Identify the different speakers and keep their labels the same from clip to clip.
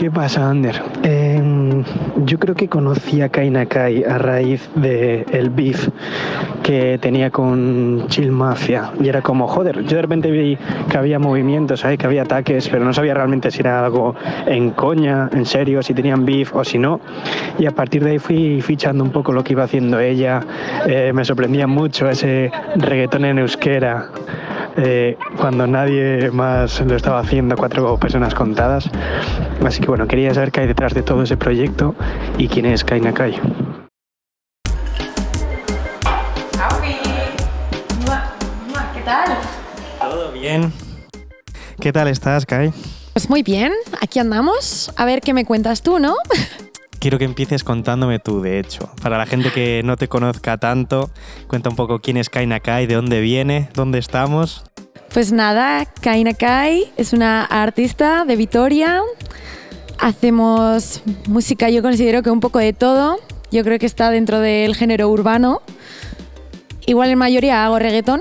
Speaker 1: ¿Qué pasa, Ander? Em, yo creo que conocí a Kai Nakai a raíz del el beef que tenía con Chill Mafia. Y era como, joder, yo de repente vi que había movimientos, que había ataques, pero no sabía realmente si era algo en coña, en serio, si tenían beef o si no. Y a partir de ahí fui fichando un poco lo que iba haciendo ella. Eh, me sorprendía mucho ese reggaetón en euskera eh, cuando nadie más lo estaba haciendo, cuatro personas contadas. Así que bueno, quería saber qué hay detrás de todo ese proyecto y quién es Kai Nakai.
Speaker 2: ¿Qué tal?
Speaker 3: Todo bien. ¿Qué tal estás, Kai?
Speaker 2: Pues muy bien, aquí andamos. A ver qué me cuentas tú, ¿no?
Speaker 3: Quiero que empieces contándome tú, de hecho. Para la gente que no te conozca tanto, cuenta un poco quién es Kai Nakai, de dónde viene, dónde estamos.
Speaker 2: Pues nada, Kai Nakai es una artista de Vitoria. Hacemos música, yo considero que un poco de todo. Yo creo que está dentro del género urbano. Igual en mayoría hago reggaetón,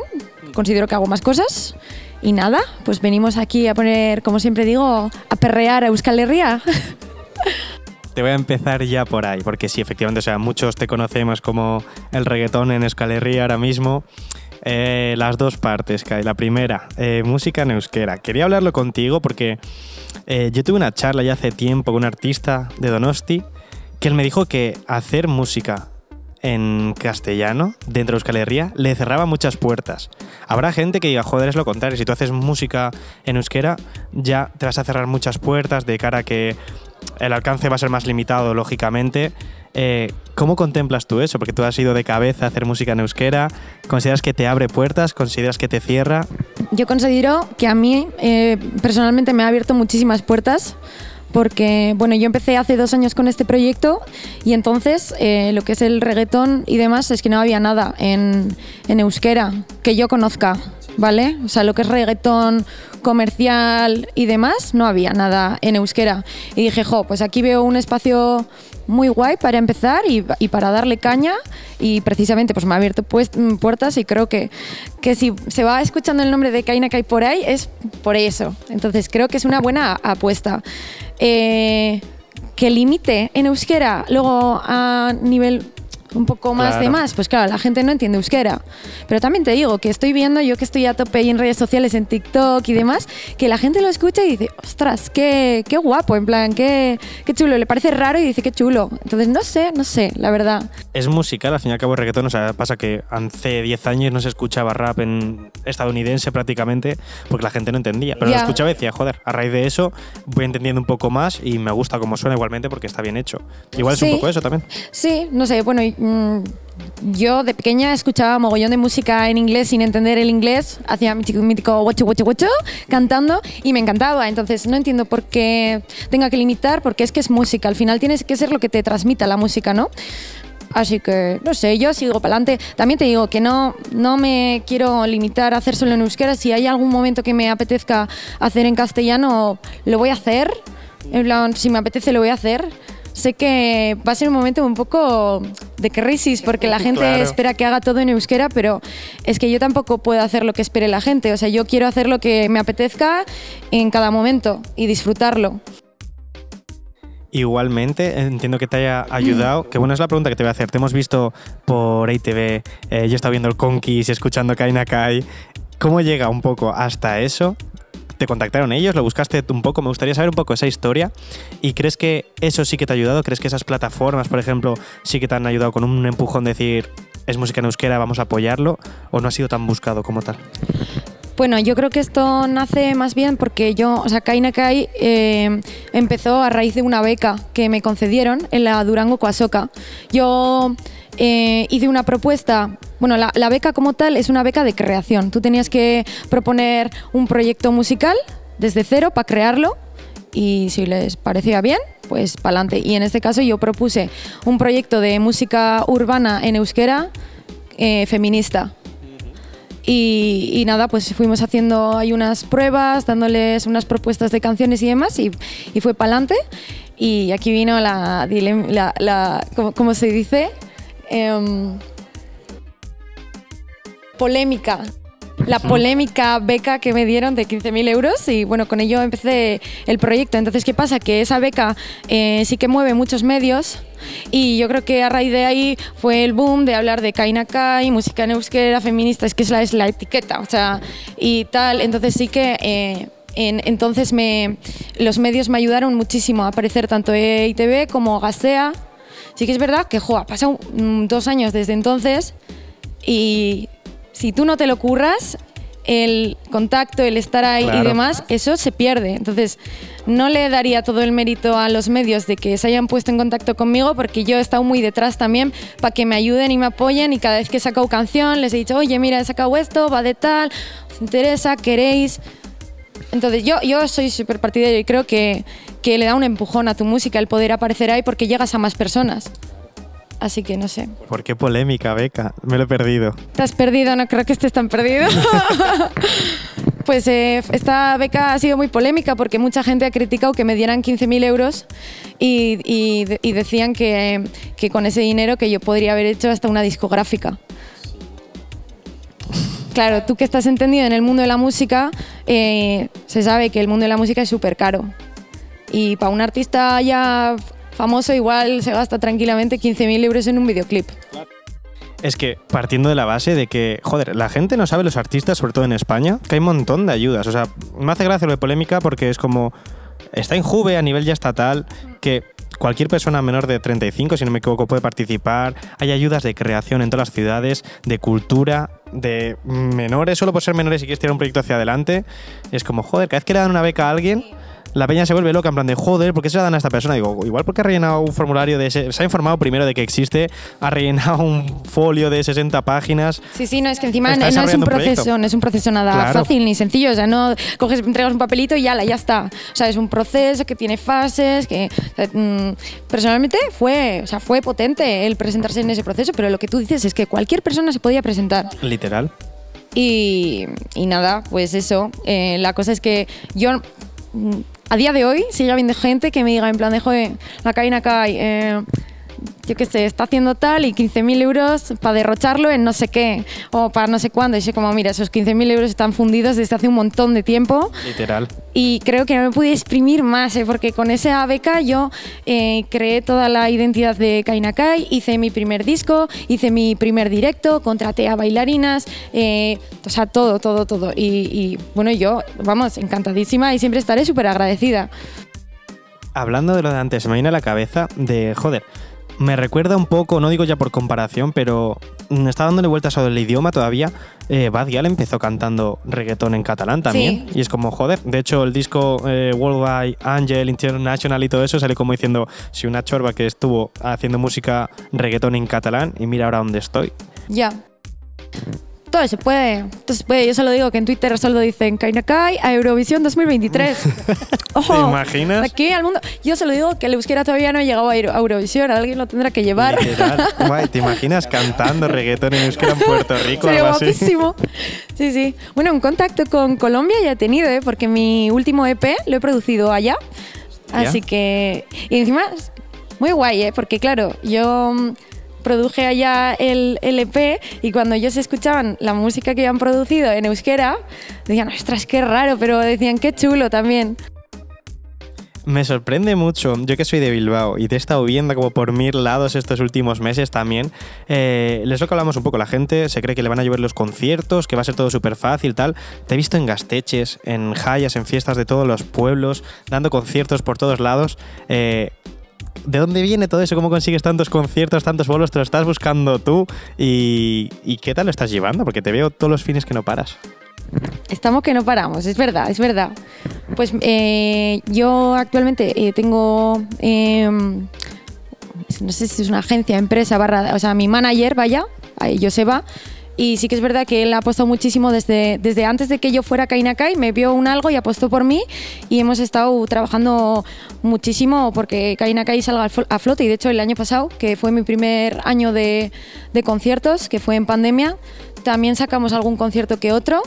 Speaker 2: considero que hago más cosas. Y nada, pues venimos aquí a poner, como siempre digo, a perrear a Euskal Herria.
Speaker 3: Te voy a empezar ya por ahí, porque sí, efectivamente, o sea, muchos te conocemos como el reggaetón en Escalería ahora mismo. Eh, las dos partes, Kai. La primera, eh, música en euskera. Quería hablarlo contigo porque eh, yo tuve una charla ya hace tiempo con un artista de Donosti que él me dijo que hacer música en castellano, dentro de Euskal Herria, le cerraba muchas puertas. Habrá gente que diga, joder, es lo contrario, si tú haces música en euskera, ya te vas a cerrar muchas puertas de cara a que el alcance va a ser más limitado, lógicamente. Eh, ¿Cómo contemplas tú eso? Porque tú has ido de cabeza a hacer música en euskera. ¿Consideras que te abre puertas? ¿Consideras que te cierra?
Speaker 2: Yo considero que a mí eh, personalmente me ha abierto muchísimas puertas porque bueno, yo empecé hace dos años con este proyecto y entonces eh, lo que es el reggaetón y demás es que no había nada en, en euskera que yo conozca. ¿vale? O sea, lo que es reggaetón comercial y demás, no había nada en euskera. Y dije, jo, pues aquí veo un espacio muy guay para empezar y, para darle caña y precisamente pues me ha abierto pues, puertas y creo que, que si se va escuchando el nombre de Kaina Kai por ahí es por eso. Entonces creo que es una buena apuesta. Eh, que limite en euskera, luego a nivel un poco más de más, pues claro, la gente no entiende euskera. Pero también te digo que estoy viendo, yo que estoy a tope ahí en redes sociales, en TikTok y demás, que la gente lo escucha y dice, ostras, qué, qué guapo, en plan, qué, qué chulo. Le parece raro y dice, qué chulo. Entonces, no sé, no sé, la verdad.
Speaker 3: Es musical, al fin y al cabo, el reggaetón. O sea, pasa que hace 10 años no se escuchaba rap en estadounidense prácticamente porque la gente no entendía. Pero lo escuchaba y decía, joder, a raíz de eso voy entendiendo un poco más y me gusta cómo suena igualmente porque está bien hecho. Igual es un poco eso también.
Speaker 2: Sí, no sé, bueno, Mm, yo de pequeña escuchaba mogollón de música en inglés sin entender el inglés, hacía mi mítico guacho, guacho, guacho, cantando y me encantaba. Entonces no entiendo por qué tenga que limitar, porque es que es música. Al final tienes que ser lo que te transmita la música, ¿no? Así que, no sé, yo sigo para adelante. También te digo que no, no me quiero limitar a hacer solo en euskera. Si hay algún momento que me apetezca hacer en castellano, lo voy a hacer. Si me apetece, lo voy a hacer sé que va a ser un momento un poco de crisis porque la gente espera que haga todo en euskera, pero es que yo tampoco puedo hacer lo que espere la gente. O sea, yo quiero hacer lo que me apetezca en cada momento y disfrutarlo.
Speaker 3: Igualmente, entiendo que te haya ayudado. Qué buena es la pregunta que te voy a hacer. Te hemos visto por ITV, eh, yo he estado viendo el Conquist, escuchando Kaina Kai. ¿Cómo llega un poco hasta eso? ¿Te contactaron ellos? ¿Lo buscaste un poco? Me gustaría saber un poco esa historia. ¿Y crees que eso sí que te ha ayudado? ¿Crees que esas plataformas, por ejemplo, sí que te han ayudado con un empujón de decir, es música en euskera, vamos a apoyarlo? ¿O no ha sido tan buscado como tal?
Speaker 2: Bueno, yo creo que esto nace más bien porque yo, o sea, Kaina Kai eh, empezó a raíz de una beca que me concedieron en la Durango Coasoca. Yo eh, hice una propuesta bueno, la, beca como tal es una beca de creación. Tú tenías que proponer un proyecto musical desde cero para crearlo y si les parecía bien, pues para adelante. Y en este caso yo propuse un proyecto de música urbana en euskera eh, feminista. Y, nada, pues fuimos haciendo ahí unas pruebas, dándoles unas propuestas de canciones y demás, y, fue para adelante. Y aquí vino la, la, ¿cómo, se dice? Em, polémica. La polémica beca que me dieron de 15.000 euros y bueno, con ello empecé el proyecto. Entonces, ¿qué pasa? Que esa beca eh, sí que mueve muchos medios y yo creo que a raíz de ahí fue el boom de hablar de Kaina Kai, música en euskera, feminista, es que es la, es la etiqueta, o sea, y tal. Entonces sí que... Eh, entonces me, los medios me ayudaron muchísimo a aparecer tanto EITV como Gasea. Sí que es verdad que jo, ha pasado mm, dos años desde entonces y si tú no te lo curras, el contacto, el estar ahí y demás, eso se pierde. Entonces, no le daría todo el mérito a los medios de que se hayan puesto en contacto conmigo, porque yo he estado muy detrás también para que me ayuden y me apoyen. Y cada vez que he sacado canción, les he dicho, oye, mira, he sacado esto, va de tal, os interesa, queréis. Entonces, yo, yo soy súper partidario y creo que, que le da un empujón a tu música el poder aparecer ahí porque llegas a más personas. Así que no sé.
Speaker 3: ¿Por qué polémica, Beca? Me lo he perdido.
Speaker 2: ¿Te has perdido? No creo que estés tan perdido. pues eh, esta beca ha sido muy polémica porque mucha gente ha criticado que me dieran 15.000 euros y, decían que, con ese dinero que yo podría haber hecho hasta una discográfica. Claro, tú que estás entendido en el mundo de la música, eh, se sabe que el mundo de la música es súper caro. Y para un artista ya famoso igual se gasta tranquilamente 15.000 euros en un videoclip.
Speaker 3: Es que partiendo de la base de que, joder, la gente no sabe los artistas, sobre todo en España, que hay un montón de ayudas. O sea, me hace gracia lo de polémica porque es como, está en Juve a nivel ya estatal, que cualquier persona menor de 35, si no me equivoco, puede participar. Hay ayudas de creación en todas las ciudades, de cultura, de menores, solo por ser menores y quieres tirar un proyecto hacia adelante. Es como, joder, cada vez que le dan una beca a alguien, la peña se vuelve loca en plan de joder, ¿por qué se la dan a esta persona? Digo, igual porque ha rellenado un formulario de ese, se ha informado primero de que existe, ha rellenado un folio de 60 páginas.
Speaker 2: Sí, sí, no, es que encima no, es un proceso, no es un proceso nada fácil ni sencillo, o sea, no coges, entregas un papelito y ya, ya está. O sea, es un proceso que tiene fases, que mm, personalmente fue, o sea, fue potente el presentarse en ese proceso, pero lo que tú dices es que cualquier persona se podía presentar.
Speaker 3: Literal.
Speaker 2: Y, nada, pues eso. Eh, la cosa es que yo mm, a día de hoy sigue habiendo gente que me diga en plan de, joder, la cabina cae, eh, yo qué sé, está haciendo tal y 15.000 euros para derrocharlo en no sé qué o para no sé cuándo. Y sé como, mira, esos 15.000 euros están fundidos desde hace un montón de tiempo.
Speaker 3: Literal.
Speaker 2: Y creo que no me pude exprimir más, ¿eh? porque con esa beca yo eh, creé toda la identidad de Kainakai, hice mi primer disco, hice mi primer directo, contraté a bailarinas, eh, o sea, todo, todo, todo. Y, y bueno, yo, vamos, encantadísima y siempre estaré súper agradecida.
Speaker 3: Hablando de lo de antes, me viene a la cabeza de, joder, me recuerda un poco, no digo ya por comparación, pero está dándole vueltas a el idioma todavía. Eh, Bad Gyal empezó cantando reggaetón en catalán también. Y es como, joder, de hecho el disco eh, Worldwide Angel International y todo eso sale como diciendo, si una chorba que estuvo haciendo música reggaetón en catalán y mira ahora dónde estoy.
Speaker 2: Ya todo se puede. Se puede. Yo solo digo que en Twitter solo dicen Kainakai a Eurovisión 2023.
Speaker 3: Ojo, ¿Te imaginas?
Speaker 2: Aquí al mundo. Yo solo digo que el euskera todavía no ha llegado a Eurovisión. Alguien lo tendrá que llevar.
Speaker 3: Guay, ¿te imaginas cantando reggaetón en euskera en Puerto Rico?
Speaker 2: Sería guapísimo. Sí, sí. Bueno, un contacto con Colombia ya he tenido, ¿eh? porque mi último EP lo he producido allá. Así que. Y encima, muy guay, ¿eh? porque claro, yo produje allá el, EP y cuando ellos escuchaban la música que habían producido en euskera, decían, ostras, qué raro, pero decían, qué chulo también.
Speaker 3: Me sorprende mucho, yo que soy de Bilbao y te he estado viendo como por mil lados estos últimos meses también, eh, les lo que hablamos un poco, la gente se cree que le van a llover los conciertos, que va a ser todo súper fácil, tal. Te he visto en gasteches, en jayas, en fiestas de todos los pueblos, dando conciertos por todos lados. Eh, ¿De dónde viene todo eso? ¿Cómo consigues tantos conciertos, tantos bolos? ¿Te lo estás buscando tú? ¿Y, qué tal lo estás llevando? Porque te veo todos los fines que no paras.
Speaker 2: Estamos que no paramos, es verdad, es verdad. Pues eh, yo actualmente eh, tengo, em, no sé si es una agencia, empresa, barra, o sea, mi manager, vaya, Joseba, y sí que es verdad que él ha apostado muchísimo desde, desde antes de que yo fuera Kainakai, me vio un algo y apostó por mí y hemos estado trabajando muchísimo porque Kainakai salga a flote y de hecho el año pasado, que fue mi primer año de, de conciertos, que fue en pandemia, también sacamos algún concierto que otro.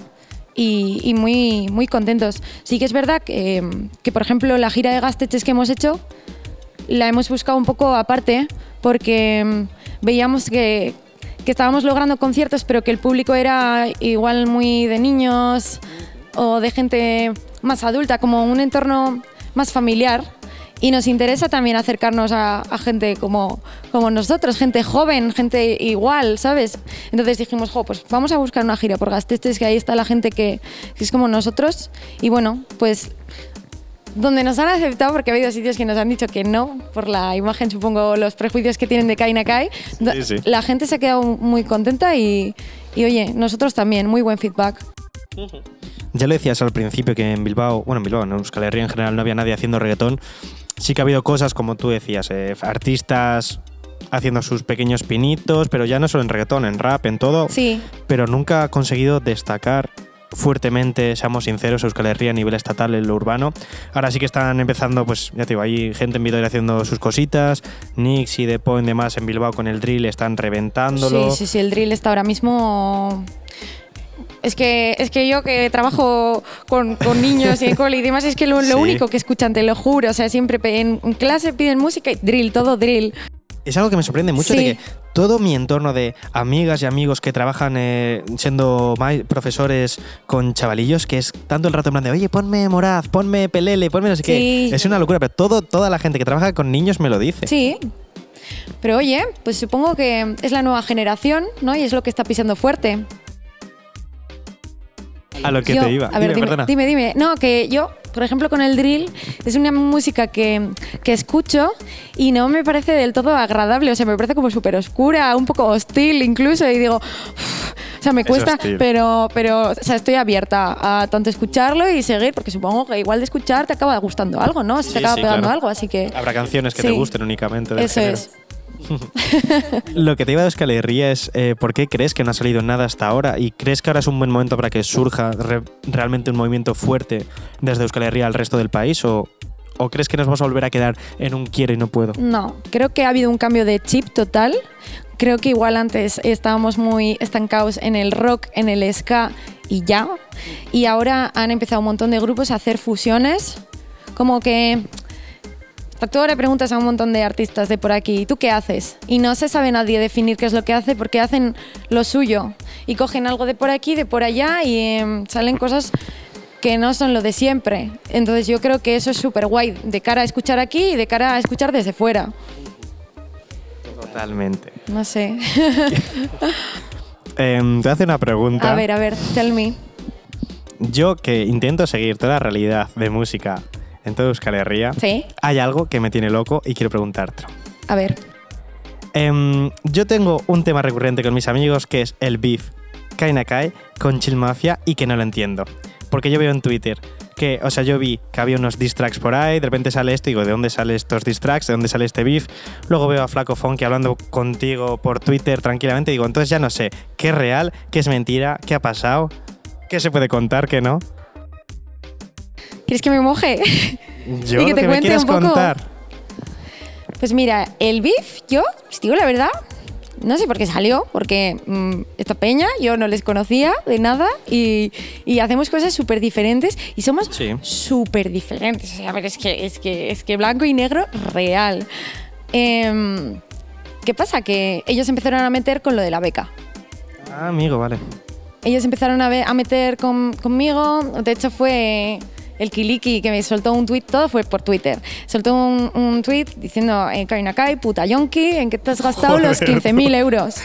Speaker 2: Y, muy, muy contentos. Sí que es verdad que, que, por ejemplo, la gira de Gasteches que hemos hecho la hemos buscado un poco aparte porque veíamos que, que estábamos logrando conciertos, pero que el público era igual muy de niños o de gente más adulta, como un entorno más familiar. Y nos interesa también acercarnos a, gente como, como nosotros, gente joven, gente igual, ¿sabes? Entonces dijimos, jo, pues vamos a buscar una gira por Gastestes, que ahí está la gente que, que es como nosotros. Y bueno, pues donde nos han aceptado, porque ha habido sitios que nos han dicho que no, por la imagen, supongo, los prejuicios que tienen de Kai Nakai, la gente se ha quedado muy contenta y, y, oye, nosotros también, muy buen feedback.
Speaker 3: Ya lo decías al principio que en Bilbao, bueno, en Bilbao, en Euskal Herria en general no había nadie haciendo reggaetón. Sí que ha habido cosas, como tú decías, eh, artistas haciendo sus pequeños pinitos, pero ya no solo en reggaetón, en rap, en todo.
Speaker 2: Sí.
Speaker 3: Pero nunca ha conseguido destacar fuertemente, seamos sinceros, Euskal Herria a nivel estatal en lo urbano. Ahora sí que están empezando, pues ya te digo, hay gente en Vitoria haciendo sus cositas, Nix y Depo y demás en Bilbao con el drill están reventándolo.
Speaker 2: Sí, sí, sí, el drill está ahora mismo es que, es que yo que trabajo con, niños y en cole y demás, es que lo, único que escuchan, te lo juro. O sea, siempre en, clase piden música y drill, todo drill.
Speaker 3: Es algo que me sorprende mucho de que todo mi entorno de amigas y amigos que trabajan eh, siendo profesores con chavalillos, que es tanto el rato en plan de, oye, ponme Moraz, ponme Pelele, ponme no sé qué. Es una locura, pero todo, toda la gente que trabaja con niños me lo dice.
Speaker 2: Sí. Pero oye, pues supongo que es la nueva generación, ¿no? Y es lo que está pisando fuerte.
Speaker 3: A lo que te iba.
Speaker 2: A ver, dime, dime, dime, No, que yo, por ejemplo, con el drill, es una música que, que escucho y no me parece del todo agradable. O sea, me parece como súper oscura, un poco hostil incluso. Y digo, o sea, me cuesta, pero, pero o sea, estoy abierta a tanto escucharlo y seguir, porque supongo que igual de escuchar te acaba gustando algo, ¿no? Se te acaba pegando algo, así que.
Speaker 3: Habrá canciones que te gusten únicamente.
Speaker 2: Eso es.
Speaker 3: Lo que te iba a decir, es eh, por qué crees que no ha salido nada hasta ahora y crees que ahora es un buen momento para que surja realmente un movimiento fuerte desde Euskal Herria al resto del país o, o crees que nos vamos a volver a quedar en un quiero y no puedo?
Speaker 2: No, creo que ha habido un cambio de chip total. Creo que igual antes estábamos muy estancados en el rock, en el ska y ya. Y ahora han empezado un montón de grupos a hacer fusiones. Como que Tú ahora preguntas a un montón de artistas de por aquí, ¿tú qué haces? Y no se sabe nadie definir qué es lo que hace porque hacen lo suyo y cogen algo de por aquí, de por allá y em, salen cosas que no son lo de siempre. Entonces yo creo que eso es súper guay de cara a escuchar aquí y de cara a escuchar desde fuera.
Speaker 3: Totalmente.
Speaker 2: No sé.
Speaker 3: Em, te hace una pregunta.
Speaker 2: A ver, a ver, tell me.
Speaker 3: Yo que intento seguir toda la realidad de música en toda Euskal Herria,
Speaker 2: ¿Sí?
Speaker 3: hay algo que me tiene loco y quiero preguntarte.
Speaker 2: A ver.
Speaker 3: Em, yo tengo un tema recurrente con mis amigos que es el beef Kainakai con Chill Mafia y que no lo entiendo. Porque yo veo en Twitter que, o sea, yo vi que había unos diss tracks por ahí, de repente sale esto y digo, ¿de dónde salen estos diss tracks? ¿De dónde sale este beef? Luego veo a Flaco Funky hablando contigo por Twitter tranquilamente y digo, entonces ya no sé qué es real, qué es mentira, qué ha pasado, qué se puede contar, qué no.
Speaker 2: ¿Quieres que me moje?
Speaker 3: Yo y que te cuente un poco. contar.
Speaker 2: Pues mira, el beef, yo, pues digo la verdad, no sé por qué salió, porque mm, esta peña yo no les conocía de nada y, hacemos cosas súper diferentes y somos súper diferentes. O sea, a ver, es que, es, que, es que blanco y negro real. Em, ¿Qué pasa? Que ellos empezaron a meter con lo de la beca.
Speaker 3: Ah, amigo, vale.
Speaker 2: Ellos empezaron a, a meter conmigo, de hecho fue el Kiliki que me soltó un tweet, todo fue por Twitter. Soltó un, un tweet diciendo, eh, Kainakai, puta yonki, ¿en qué te has gastado los 15.000 euros?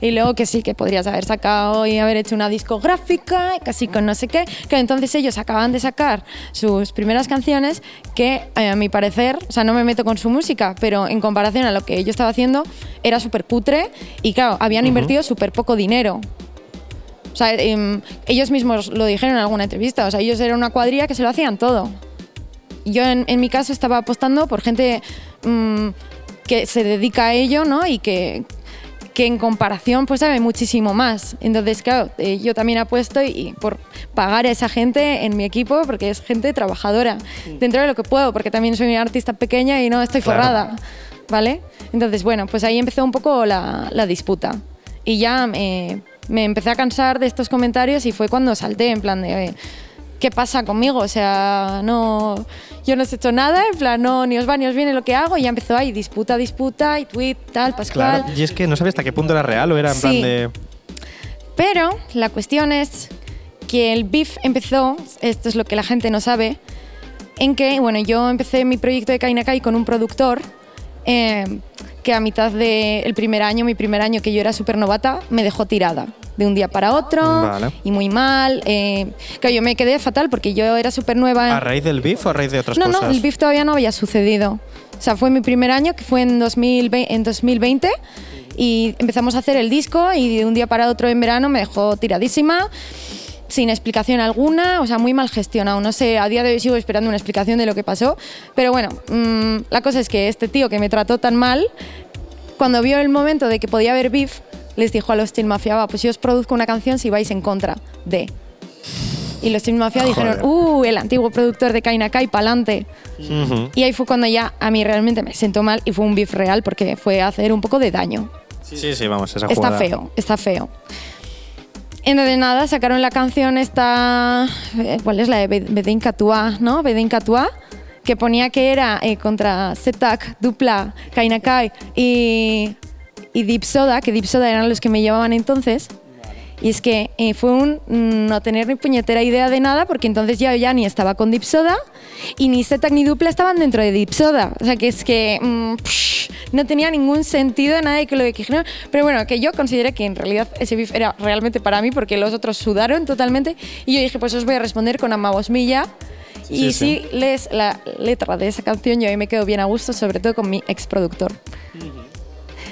Speaker 2: Y luego que sí, que podrías haber sacado y haber hecho una discográfica, casi con no sé qué. Que entonces ellos acaban de sacar sus primeras canciones que, eh, a mi parecer, o sea, no me meto con su música, pero en comparación a lo que yo estaba haciendo, era súper putre y claro, habían invertido súper poco dinero. O sea, em, ellos mismos lo dijeron en alguna entrevista. O sea, ellos eran una cuadrilla que se lo hacían todo. Yo en, mi caso estaba apostando por gente mm, que se dedica a ello, ¿no? Y que, que en comparación pues sabe muchísimo más. Entonces, claro, eh, yo también apuesto y, por pagar a esa gente en mi equipo porque es gente trabajadora, dentro de lo que puedo, porque también soy una artista pequeña y no estoy forrada, ¿vale? Entonces, bueno, pues ahí empezó un poco la, la disputa. Y ya me me empecé a cansar de estos comentarios y fue cuando salté en plan de, ¿qué pasa conmigo? O sea, no, yo no he hecho nada, en plan, no, ni os va ni os viene lo que hago, y ya empezó ahí, disputa, disputa, y tweet, tal, Pascual.
Speaker 3: Claro, y es que no sabía hasta qué punto era real o era en
Speaker 2: Sí.
Speaker 3: plan de.
Speaker 2: Pero la cuestión es que el beef empezó, esto es lo que la gente no sabe, en que, bueno, yo empecé mi proyecto de Kainakai con un productor eh, que a mitad del primer año, mi primer año que yo era súper novata, me dejó tirada de un día para otro
Speaker 3: Vale.
Speaker 2: y muy mal. Eh, que yo me quedé fatal porque yo era súper nueva.
Speaker 3: ¿A raíz del beef o a raíz de otras
Speaker 2: No,
Speaker 3: cosas?
Speaker 2: no, el beef todavía no había sucedido. O sea, fue mi primer año, que fue en 2020, en 2020 y empezamos a hacer el disco y de un día para otro en verano me dejó tiradísima, sin explicación alguna, o sea, muy mal gestionado. No sé, a día de hoy sigo esperando una explicación de lo que pasó, pero bueno, mm, la cosa es que este tío que me trató tan mal, cuando vio el momento de que podía haber beef, les dijo a los Chill Mafia, "Va, pues yo os produzco una canción si vais en contra de... Y los Chill Mafia dijeron,
Speaker 3: Joder.
Speaker 2: uh, el antiguo productor de Kaina Kai, pa'lante. Y ahí fue cuando ya a mí realmente me sentó mal y fue un beef real porque fue hacer un poco de daño.
Speaker 3: Sí, sí, vamos, esa
Speaker 2: Está
Speaker 3: jugada.
Speaker 2: feo, está feo. Entonces nada, sacaron la canción esta, eh, ¿cuál es la de Be- Bedin Katua, no? Bedin Katua, que ponía que era eh, contra Setak, Dupla, Kainakai y, y Deep Soda, que Deep Soda eran los que me llevaban entonces. Y es que eh, fue un mm, no tener ni puñetera idea de nada, porque entonces ya, ya ni estaba con Deep Soda y ni Zetak ni Dupla estaban dentro de Deep Soda. O sea que es que mm, psh, no tenía ningún sentido nada de que lo dijeron. Pero bueno, que yo consideré que en realidad ese beef era realmente para mí, porque los otros sudaron totalmente. Y yo dije, pues os voy a responder con Amabos Milla.
Speaker 3: sí,
Speaker 2: Y
Speaker 3: sí.
Speaker 2: si lees la letra de esa canción, yo ahí me quedo bien a gusto, sobre todo con mi ex productor.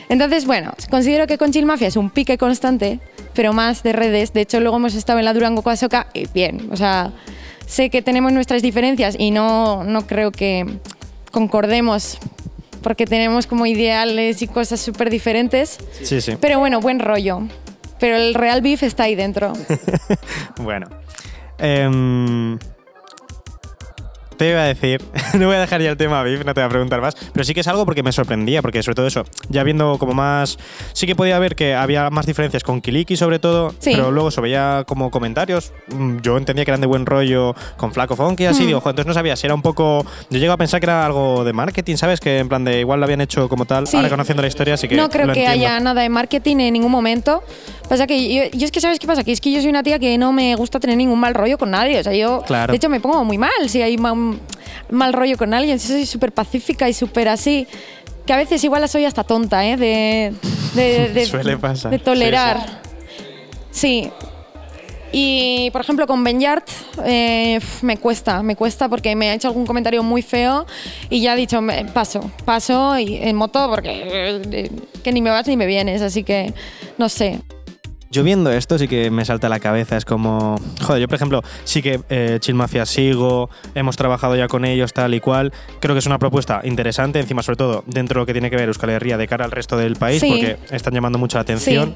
Speaker 2: Entonces, bueno, considero que con Chill Mafia es un pique constante, pero más de redes. De hecho, luego hemos estado en la Durango Coasoca y bien, o sea, sé que tenemos nuestras diferencias y no, no creo que concordemos porque tenemos como ideales y cosas súper diferentes.
Speaker 3: Sí, sí.
Speaker 2: Pero bueno, buen rollo. Pero el real beef está ahí dentro.
Speaker 3: Bueno. Em, te iba a decir, no voy a dejar ya el tema beef, no te voy a preguntar más, pero sí que es algo porque me sorprendía, porque sobre todo eso, ya viendo como más, sí que podía ver que había más diferencias con Kiliki sobre todo,
Speaker 2: Sí.
Speaker 3: pero luego se veía como comentarios, mm, yo entendía que eran de buen rollo con Flaco Funky, así,
Speaker 2: Mm.
Speaker 3: digo, "Jo, entonces no sabía si era un poco, yo llego a pensar que era algo de marketing, ¿sabes? Que en plan de igual lo habían hecho como tal,
Speaker 2: Sí.
Speaker 3: ahora conociendo la historia, así que
Speaker 2: no creo
Speaker 3: lo
Speaker 2: que
Speaker 3: entiendo.
Speaker 2: haya nada de marketing en ningún momento. Pasa que yo, yo es que sabes qué pasa, que es que yo soy una tía que no me gusta tener ningún mal rollo con nadie. O sea, yo
Speaker 3: Claro.
Speaker 2: de hecho me pongo muy mal si hay ma- mal rollo con alguien. Si soy súper pacífica y súper así. Que a veces igual soy hasta tonta, ¿eh? De, de, de-
Speaker 3: Suele pasar.
Speaker 2: de tolerar. Sí. Y, por ejemplo, con Benyard eh, uf, me cuesta, me cuesta porque me ha hecho algún comentario muy feo y ya he dicho, paso, paso y en moto porque eh, que ni me vas ni me vienes, así que no sé.
Speaker 3: Yo viendo esto sí que me salta a la cabeza, es como, joder, yo por ejemplo sí que eh, Chill Mafia sigo, hemos trabajado ya con ellos tal y cual, creo que es una propuesta interesante, encima sobre todo dentro de lo que tiene que ver Euskal Herria de cara al resto del país,
Speaker 2: Sí.
Speaker 3: porque están llamando mucho la atención.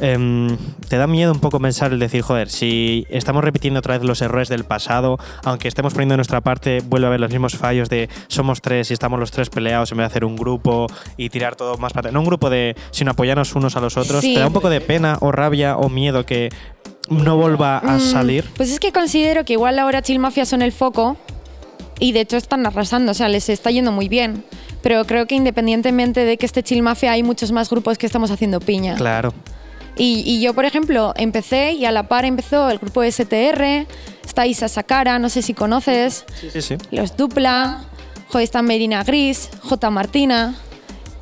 Speaker 3: Em, ¿Te da miedo un poco pensar el decir, joder, si estamos repitiendo otra vez los errores del pasado, aunque estemos poniendo de nuestra parte, vuelve a haber los mismos fallos de somos tres y estamos los tres peleados en vez de hacer un grupo y tirar todo más para? No un grupo de, sino apoyarnos unos a los otros.
Speaker 2: Sí.
Speaker 3: ¿Te da un poco de pena o rabia o miedo que no vuelva a
Speaker 2: Mm,
Speaker 3: salir?
Speaker 2: Pues es que considero que igual ahora Chill Mafia son el foco y de hecho están arrasando, o sea, les está yendo muy bien. Pero creo que independientemente de que esté Chill Mafia, hay muchos más grupos que estamos haciendo piña.
Speaker 3: Claro.
Speaker 2: Y, y yo, por ejemplo, empecé y a la par empezó el grupo STR, está Isa Sakara, no sé si conoces,
Speaker 3: Sí, sí.
Speaker 2: los Dupla, joder, está Merina Gris, J Martina.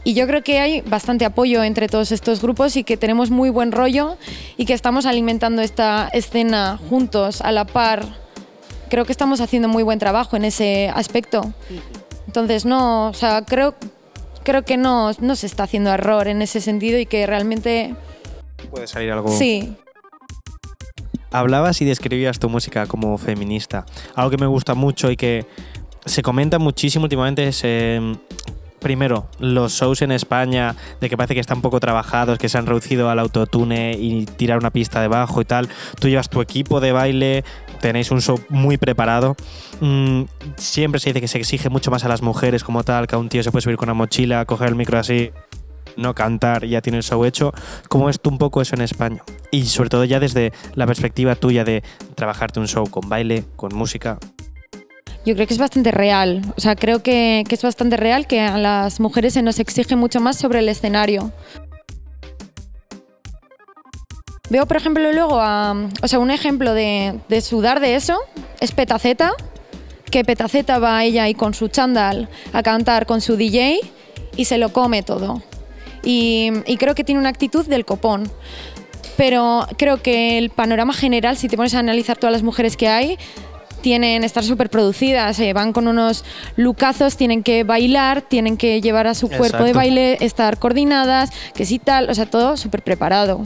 Speaker 2: Y yo creo que hay bastante apoyo entre todos estos grupos y que tenemos muy buen rollo y que estamos alimentando esta escena juntos, a la par. Creo que estamos haciendo muy buen trabajo en ese aspecto. Entonces, no, o sea, creo, creo que no, no se está haciendo error en ese sentido y que realmente
Speaker 3: Puede salir algo.
Speaker 2: Sí,
Speaker 3: Hablabas y describías tu música como feminista. Algo que me gusta mucho y que se comenta muchísimo últimamente es, eh, primero, los shows en España, de que parece que están poco trabajados, que se han reducido al autotune y tirar una pista debajo y tal. Tú llevas tu equipo de baile, tenéis un show muy preparado. Mm, siempre se dice que se exige mucho más a las mujeres como tal, que a un tío se puede subir con una mochila, coger el micro así. No cantar ya tiene el show hecho. ¿Cómo es tú un poco eso en España? Y sobre todo ya desde la perspectiva tuya de trabajarte un show con baile, con música.
Speaker 2: Yo creo que es bastante real. O sea, creo que, es bastante real que a las mujeres se nos exige mucho más sobre el escenario. Veo, por ejemplo, luego, a, o sea, un ejemplo de, de sudar de eso es Petaceta, que Petaceta va a ella y con su chándal a cantar con su DJ y se lo come todo. Y, y creo que tiene una actitud del copón. Pero creo que el panorama general, si te pones a analizar todas las mujeres que hay, tienen estar súper producidas, eh, van con unos lucazos, tienen que bailar, tienen que llevar a su cuerpo de baile, estar coordinadas, que sí tal, o sea, todo súper preparado.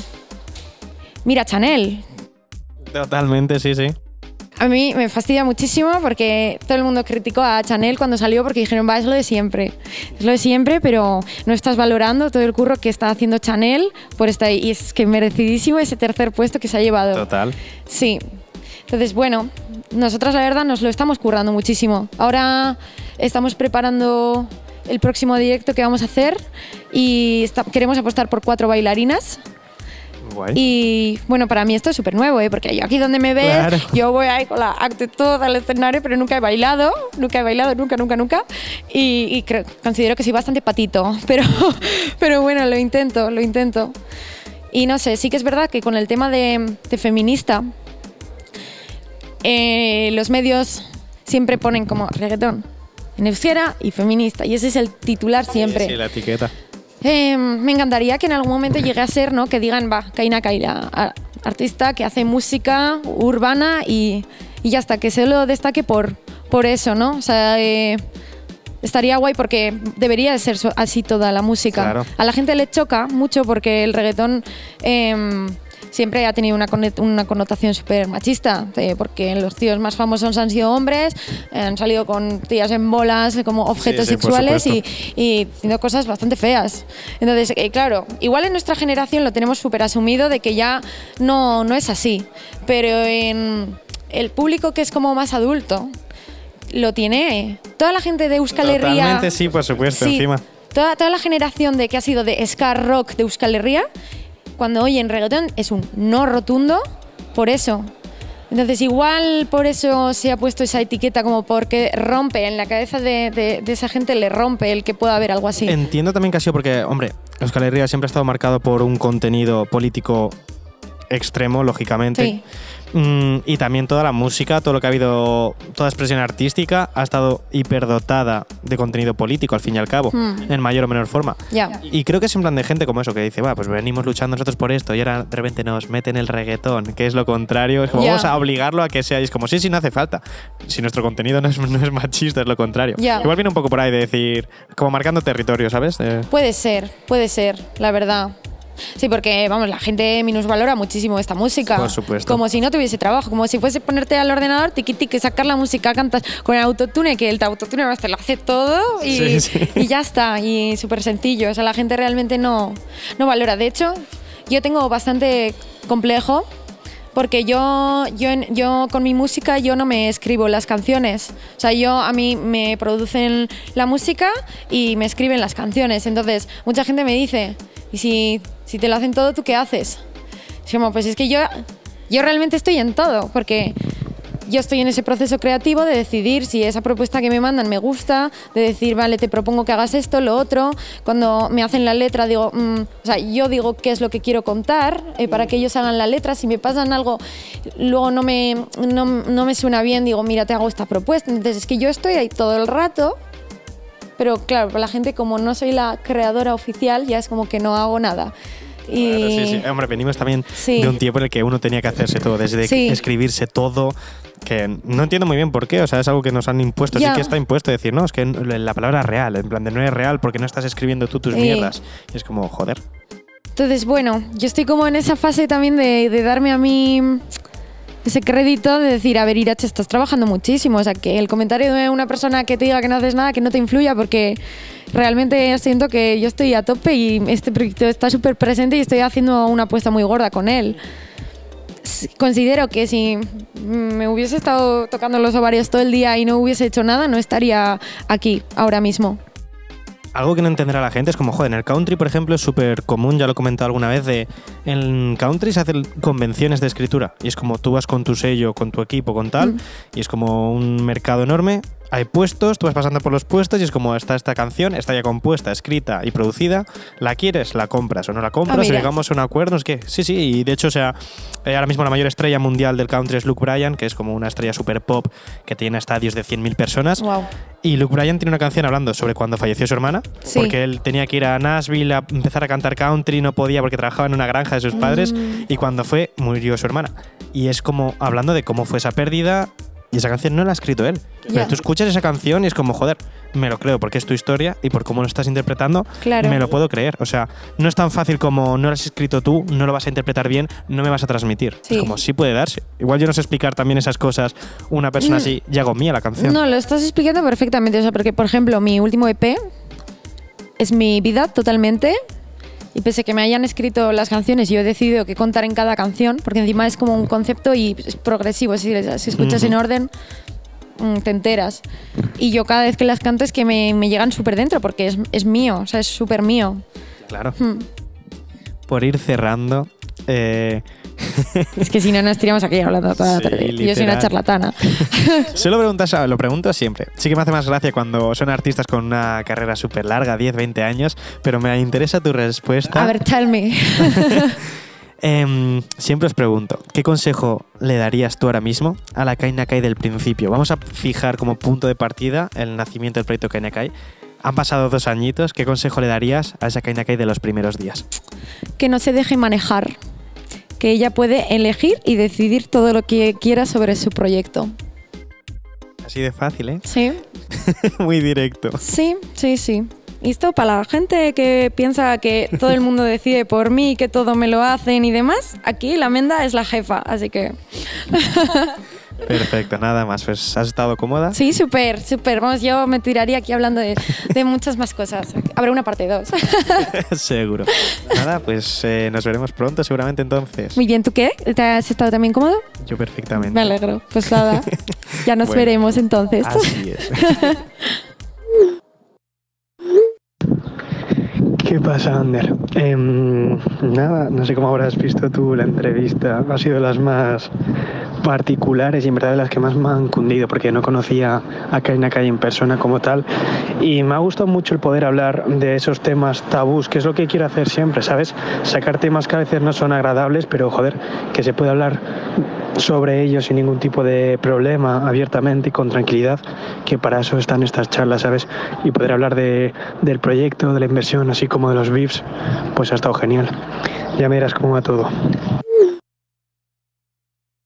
Speaker 2: Mira, Chanel.
Speaker 3: Totalmente, sí, sí.
Speaker 2: A mí me fastidia muchísimo porque todo el mundo criticó a Chanel cuando salió porque dijeron, va, es lo de siempre. Es lo de siempre, pero no estás valorando todo el curro que está haciendo Chanel por esta y es que merecidísimo ese tercer puesto que se ha llevado.
Speaker 3: Total.
Speaker 2: Sí. Entonces, bueno, nosotras la verdad nos lo estamos currando muchísimo. Ahora estamos preparando el próximo directo que vamos a hacer y está- queremos apostar por cuatro bailarinas.
Speaker 3: Guay.
Speaker 2: Y bueno, para mí esto es súper nuevo, ¿eh? porque yo aquí donde me ves,
Speaker 3: Claro.
Speaker 2: yo voy ahí con la actitud al escenario, pero nunca he bailado, nunca he bailado, nunca, nunca, nunca. Y, y creo- considero que soy bastante patito, pero, pero bueno, lo intento, lo intento. Y no sé, sí que es verdad que con el tema de, de feminista, eh, los medios siempre ponen como reggaetón en euskera y feminista, y ese es el titular siempre.
Speaker 3: Sí, sí, la etiqueta.
Speaker 2: Eh, me encantaría que en algún momento llegue a ser, ¿no? Que digan, va, Kaina Kaira, a- artista que hace música urbana y, y ya está, que se lo destaque por, por eso, ¿no? O sea, eh, estaría guay porque debería de ser así toda la música.
Speaker 3: Claro.
Speaker 2: A la gente le choca mucho porque el reggaetón em, siempre ha tenido una, una connotación súper machista, eh, porque los tíos más famosos han sido hombres, eh, han salido con tías en bolas eh, como objetos
Speaker 3: sí,
Speaker 2: sexuales y, y haciendo cosas bastante feas. Entonces, eh, claro, igual en nuestra generación lo tenemos súper asumido de que ya no, no es así, pero en el público que es como más adulto lo tiene. Toda la gente de Euskal Herria...
Speaker 3: Totalmente sí, por supuesto,
Speaker 2: Sí,
Speaker 3: encima.
Speaker 2: Toda, toda la generación de que ha sido de ska rock de Euskal Herria, cuando oyen reggaetón es un no rotundo por eso. Entonces igual por eso se ha puesto esa etiqueta como porque rompe, en la cabeza de, de- de esa gente le rompe el que pueda haber algo así.
Speaker 3: Entiendo también que ha sido porque, hombre, Euskal Herria siempre ha estado marcado por un contenido político extremo, lógicamente.
Speaker 2: Sí.
Speaker 3: Mm, y también toda la música, todo lo que ha habido, toda expresión artística ha estado hiperdotada de contenido político, al fin y al cabo,
Speaker 2: Hmm.
Speaker 3: en mayor o menor forma. Y creo que es en plan de gente como eso, que dice, va, pues venimos luchando nosotros por esto y ahora de repente nos meten el reggaetón, que es lo contrario. Es como vamos a obligarlo a que sea. Y es como, sí, sí, no hace falta. Si nuestro contenido no es, no es machista, es lo contrario. Igual viene un poco por ahí de decir, como marcando territorio, ¿sabes? De-
Speaker 2: Puede ser, puede ser, la verdad. Sí, porque, vamos, la gente minusvalora muchísimo esta música.
Speaker 3: Por supuesto.
Speaker 2: Como si no tuviese trabajo, como si fuese ponerte al ordenador, tiqui tiqui, sacar la música, cantas con el autotune, que el autotune te lo hace todo y,
Speaker 3: Sí, sí.
Speaker 2: y ya está. Y súper sencillo. O sea, la gente realmente no, no valora. De hecho, yo tengo bastante complejo porque yo, yo, yo con mi música yo no me escribo las canciones. O sea, yo a mí me producen la música y me escriben las canciones. Entonces, mucha gente me dice, ¿y si, si te lo hacen todo, tú qué haces? Es como, pues es que yo, yo realmente estoy en todo, porque yo estoy en ese proceso creativo de decidir si esa propuesta que me mandan me gusta, de decir, vale, te propongo que hagas esto, lo otro. Cuando me hacen la letra, digo, mm, o sea, yo digo qué es lo que quiero contar eh, para que ellos hagan la letra. Si me pasan algo, luego no me, no, no me suena bien, digo, mira, te hago esta propuesta. Entonces, es que yo estoy ahí todo el rato. Pero claro, para la gente, como no soy la creadora oficial, ya es como que no hago nada. Y
Speaker 3: Claro, sí, sí. Hombre, venimos también
Speaker 2: Sí.
Speaker 3: de un tiempo en el que uno tenía que hacerse todo, desde escribirse todo, que no entiendo muy bien por qué, o sea, es algo que nos han impuesto,
Speaker 2: Ya.
Speaker 3: sí que está impuesto decir, no, es que la palabra real, en plan de no es real porque no estás escribiendo tú tus
Speaker 2: Eh.
Speaker 3: mierdas. Y es como, joder.
Speaker 2: Entonces, bueno, yo estoy como en esa fase también de, de darme a mí ese crédito de decir, a ver, Irache, estás trabajando muchísimo. O sea, que el comentario de una persona que te diga que no haces nada, que no te influya, porque realmente siento que yo estoy a tope y este proyecto está súper presente y estoy haciendo una apuesta muy gorda con él. Considero que si me hubiese estado tocando los ovarios todo el día y no hubiese hecho nada, no estaría aquí ahora mismo.
Speaker 3: Algo que no entenderá la gente es como, joder, en el country, por ejemplo, es súper común, ya lo he comentado alguna vez, de en country se hacen convenciones de escritura. Y es como tú vas con tu sello, con tu equipo, con tal,
Speaker 2: Mm.
Speaker 3: y es como un mercado enorme. Hay puestos, tú vas pasando por los puestos y es como está esta canción, está ya compuesta, escrita y producida. ¿La quieres? La compras o no la compras.
Speaker 2: Ah,
Speaker 3: o
Speaker 2: mira.
Speaker 3: llegamos a un acuerdo, es que sí, sí. Y de hecho, o sea, eh, ahora mismo la mayor estrella mundial del country es Luke Bryan, que es como una estrella super pop que tiene estadios de 100.000 personas.
Speaker 2: Wow.
Speaker 3: Y Luke Bryan tiene una canción hablando sobre cuando falleció su hermana,
Speaker 2: Sí.
Speaker 3: porque él tenía que ir a Nashville a empezar a cantar country, no podía porque trabajaba en una granja de sus padres,
Speaker 2: Mm.
Speaker 3: y cuando fue, murió su hermana. Y es como hablando de cómo fue esa pérdida, y esa canción no la ha escrito él. Pero
Speaker 2: Ya.
Speaker 3: tú escuchas esa canción y es como, joder, me lo creo porque es tu historia y por cómo lo estás interpretando,
Speaker 2: Claro.
Speaker 3: me lo puedo creer. O sea, no es tan fácil como no lo has escrito tú, no lo vas a interpretar bien, no me vas a transmitir.
Speaker 2: Sí.
Speaker 3: Es como, sí puede darse. Igual yo no sé explicar también esas cosas una persona
Speaker 2: Mm.
Speaker 3: así y hago mía la canción.
Speaker 2: No, lo estás explicando perfectamente. O sea, porque, por ejemplo, mi último EP es mi vida totalmente. Y pese a que me hayan escrito las canciones, yo he decidido qué contar en cada canción, porque encima es como un concepto y es progresivo. Es decir, si escuchas
Speaker 3: Ujú.
Speaker 2: en orden, mm, te enteras. Y yo cada vez que las canto es que me, me llegan súper dentro, porque es, es mío, o sea, es súper mío.
Speaker 3: Claro.
Speaker 2: Hmm.
Speaker 3: Por ir cerrando, eh,
Speaker 2: Es que si no, nos estaríamos aquí hablando toda la
Speaker 3: Sí,
Speaker 2: tarde. Yo soy una charlatana.
Speaker 3: se lo, preguntas, lo pregunto siempre. Sí que me hace más gracia cuando son artistas con una carrera súper larga, 10, 20 años, pero me interesa tu respuesta.
Speaker 2: A ver, tell me.
Speaker 3: Em, siempre os pregunto, ¿qué consejo le darías tú ahora mismo a la Kaina Kai del principio? Vamos a fijar como punto de partida el nacimiento del proyecto Kaina Kai. Han pasado dos añitos, ¿qué consejo le darías a esa Kaina Kai de los primeros días?
Speaker 2: que no se deje manejar, que ella puede elegir y decidir todo lo que quiera sobre su proyecto.
Speaker 3: Así de fácil, ¿eh?
Speaker 2: Sí,
Speaker 3: Muy directo.
Speaker 2: sí, sí, sí. Y esto para la gente que piensa que todo el mundo decide por mí, que todo me lo hacen y demás, aquí la Menda es la jefa, así que
Speaker 3: Perfecto, nada más. Pues has estado cómoda.
Speaker 2: sí, súper, súper. Vamos, yo me tiraría aquí hablando de, de muchas más cosas. Habrá una parte 2.
Speaker 3: Seguro. Nada, pues eh, nos veremos pronto, seguramente entonces.
Speaker 2: Muy bien, ¿tú qué? ¿Te has estado también cómodo?
Speaker 3: Yo perfectamente.
Speaker 2: Me alegro. Pues nada, ya nos
Speaker 3: Bueno,
Speaker 2: veremos entonces.
Speaker 3: Así es.
Speaker 1: ¿Qué pasa, Ander? Em, nada, no sé cómo habrás visto tú la entrevista. Ha sido las más particulares y en verdad de las que más me han cundido porque no conocía a Kaina Kai en persona como tal y me ha gustado mucho el poder hablar de esos temas tabús, que es lo que quiero hacer siempre, ¿sabes? Sacar temas que a veces no son agradables, pero joder, que se puede hablar sobre ellos sin ningún tipo de problema, abiertamente y con tranquilidad, que para eso están estas charlas, ¿sabes? Y poder hablar de, del proyecto, de la inversión, así como de los VIPs, pues ha estado genial. Ya me dirás cómo va todo.